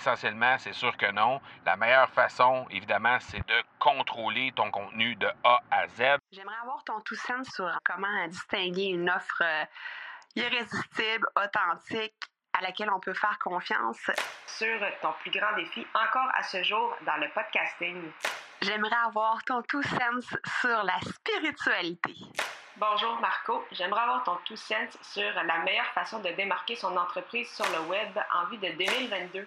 Essentiellement, c'est sûr que non. La meilleure façon, évidemment, c'est de contrôler ton contenu de A à Z. J'aimerais avoir ton tout sens sur comment distinguer une offre euh, irrésistible, authentique, à laquelle on peut faire confiance. Sur ton plus grand défi encore à ce jour dans le podcasting. J'aimerais avoir ton tout sens sur la spiritualité. Bonjour Marco, j'aimerais avoir ton tout sens sur la meilleure façon de démarquer son entreprise sur le web en vue de 2022.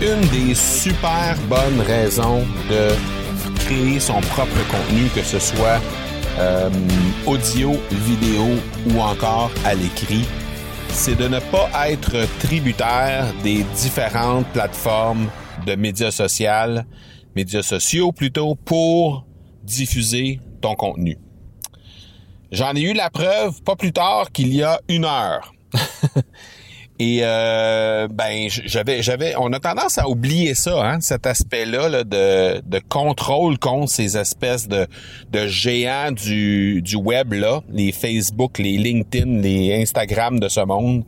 Une des super bonnes raisons de créer son propre contenu, que ce soit euh, audio, vidéo ou encore à l'écrit, c'est de ne pas être tributaire des différentes plateformes de médias sociaux, médias sociaux plutôt, pour diffuser ton contenu. J'en ai eu la preuve pas plus tard qu'il y a une heure. Et euh, ben j'avais j'avais on a tendance à oublier ça hein, cet aspect-là de, de contrôle contre ces espèces de de géants du du web là, les Facebook, les LinkedIn, les Instagram de ce monde.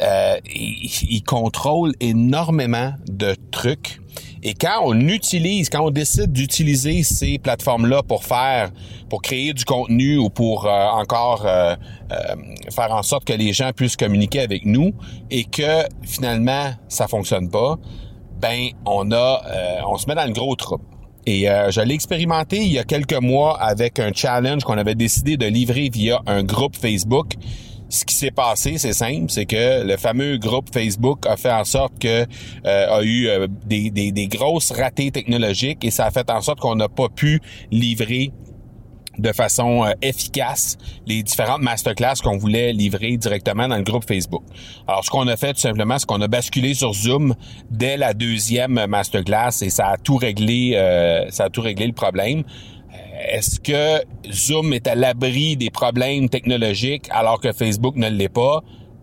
Euh, ils, ils contrôlent énormément de trucs et quand on utilise, quand on décide d'utiliser ces plateformes-là pour faire, pour créer du contenu ou pour euh, encore euh, euh, faire en sorte que les gens puissent communiquer avec nous et que finalement ça fonctionne pas, ben on a, on se met dans le gros trouble. Et je l'ai expérimenté il y a quelques mois avec un challenge qu'on avait décidé de livrer via un groupe Facebook ce qui s'est passé, c'est simple, c'est que le fameux groupe Facebook a fait en sorte que euh, a eu euh, des, des, des, grosses ratées technologiques et ça a fait en sorte qu'on n'a pas pu livrer de façon euh, efficace les différentes masterclass qu'on voulait livrer directement dans le groupe Facebook. Alors, ce qu'on a fait tout simplement, c'est qu'on a basculé sur Zoom dès la deuxième masterclass et ça a tout réglé, ça a tout réglé le problème. Est-ce que Zoom est à l'abri des problèmes technologiques alors que Facebook ne l'est pas?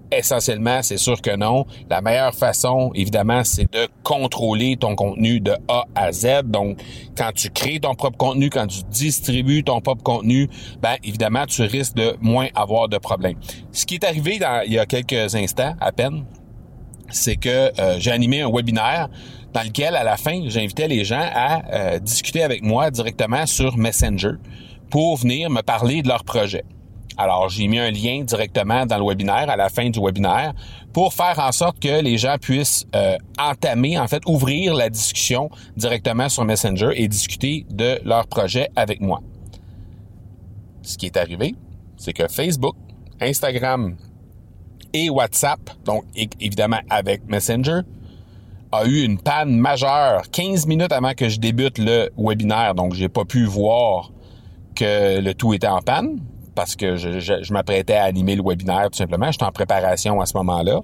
Essentiellement, c'est sûr que non. La meilleure façon, évidemment, c'est de contrôler ton contenu de A à Z. Donc, quand tu crées ton propre contenu, quand tu distribues ton propre contenu, ben évidemment, tu risques de moins avoir de problèmes. Ce qui est arrivé il y a quelques instants à peine, c'est que euh, j'ai animé un webinaire dans lequel, à la fin, j'invitais les gens à euh, discuter avec moi directement sur Messenger pour venir me parler de leur projet. Alors, j'ai mis un lien directement dans le webinaire, à la fin du webinaire, pour faire en sorte que les gens puissent euh, entamer, en fait, ouvrir la discussion directement sur Messenger et discuter de leur projet avec moi. Ce qui est arrivé, c'est que Facebook, Instagram et WhatsApp, donc évidemment avec Messenger, a eu une panne majeure 15 minutes avant que je débute le webinaire. Donc, j'ai pas pu voir que le tout était en panne parce que je, m'apprêtais à animer le webinaire tout simplement. J'étais en préparation à ce moment-là.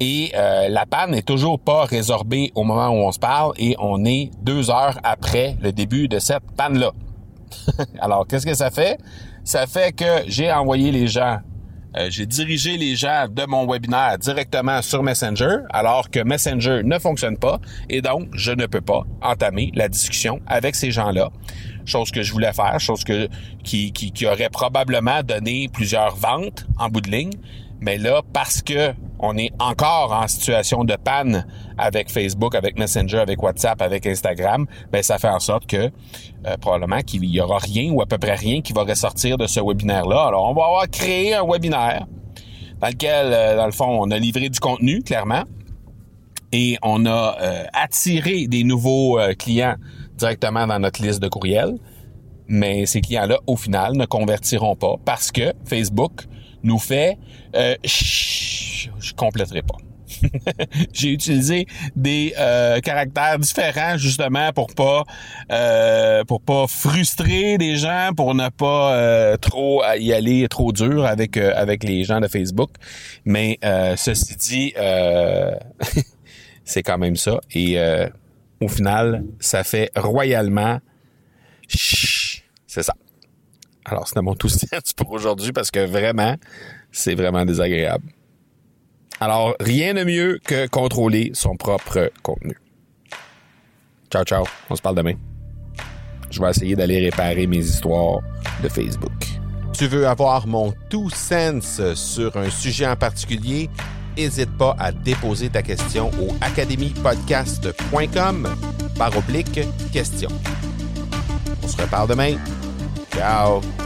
Et euh, la panne n'est toujours pas résorbée au moment où on se parle et on est deux heures après le début de cette panne-là. Alors, qu'est-ce que ça fait? Ça fait que j'ai envoyé les gens euh, j'ai dirigé les gens de mon webinaire directement sur Messenger, alors que Messenger ne fonctionne pas, et donc je ne peux pas entamer la discussion avec ces gens-là. Chose que je voulais faire, chose que qui, qui, qui aurait probablement donné plusieurs ventes en bout de ligne, mais là, parce que on est encore en situation de panne avec Facebook, avec Messenger, avec WhatsApp, avec Instagram, ben ça fait en sorte que euh, probablement qu'il y aura rien ou à peu près rien qui va ressortir de ce webinaire-là. Alors, on va avoir créé un webinaire dans lequel, euh, dans le fond, on a livré du contenu, clairement, et on a euh, attiré des nouveaux clients directement dans notre liste de courriels. Mais ces clients-là, au final, ne convertiront pas parce que Facebook nous fait euh, je compléterai pas. J'ai utilisé des euh, caractères différents justement pour pas euh, pour pas frustrer des gens, pour ne pas euh, trop y aller trop dur avec avec les gens de Facebook. Mais ceci dit, c'est quand même ça. Et au final, ça fait royalement. C'est ça. Alors, c'est mon tout pour aujourd'hui parce que vraiment, c'est vraiment désagréable. Alors, rien de mieux que contrôler son propre contenu. Ciao, ciao. On se parle demain. Je vais essayer d'aller réparer mes histoires de Facebook. Tu veux avoir mon tout sens sur un sujet en particulier? N'hésite pas à déposer ta question au academypodcast.com par oblique question. On se reparle demain. Ciao!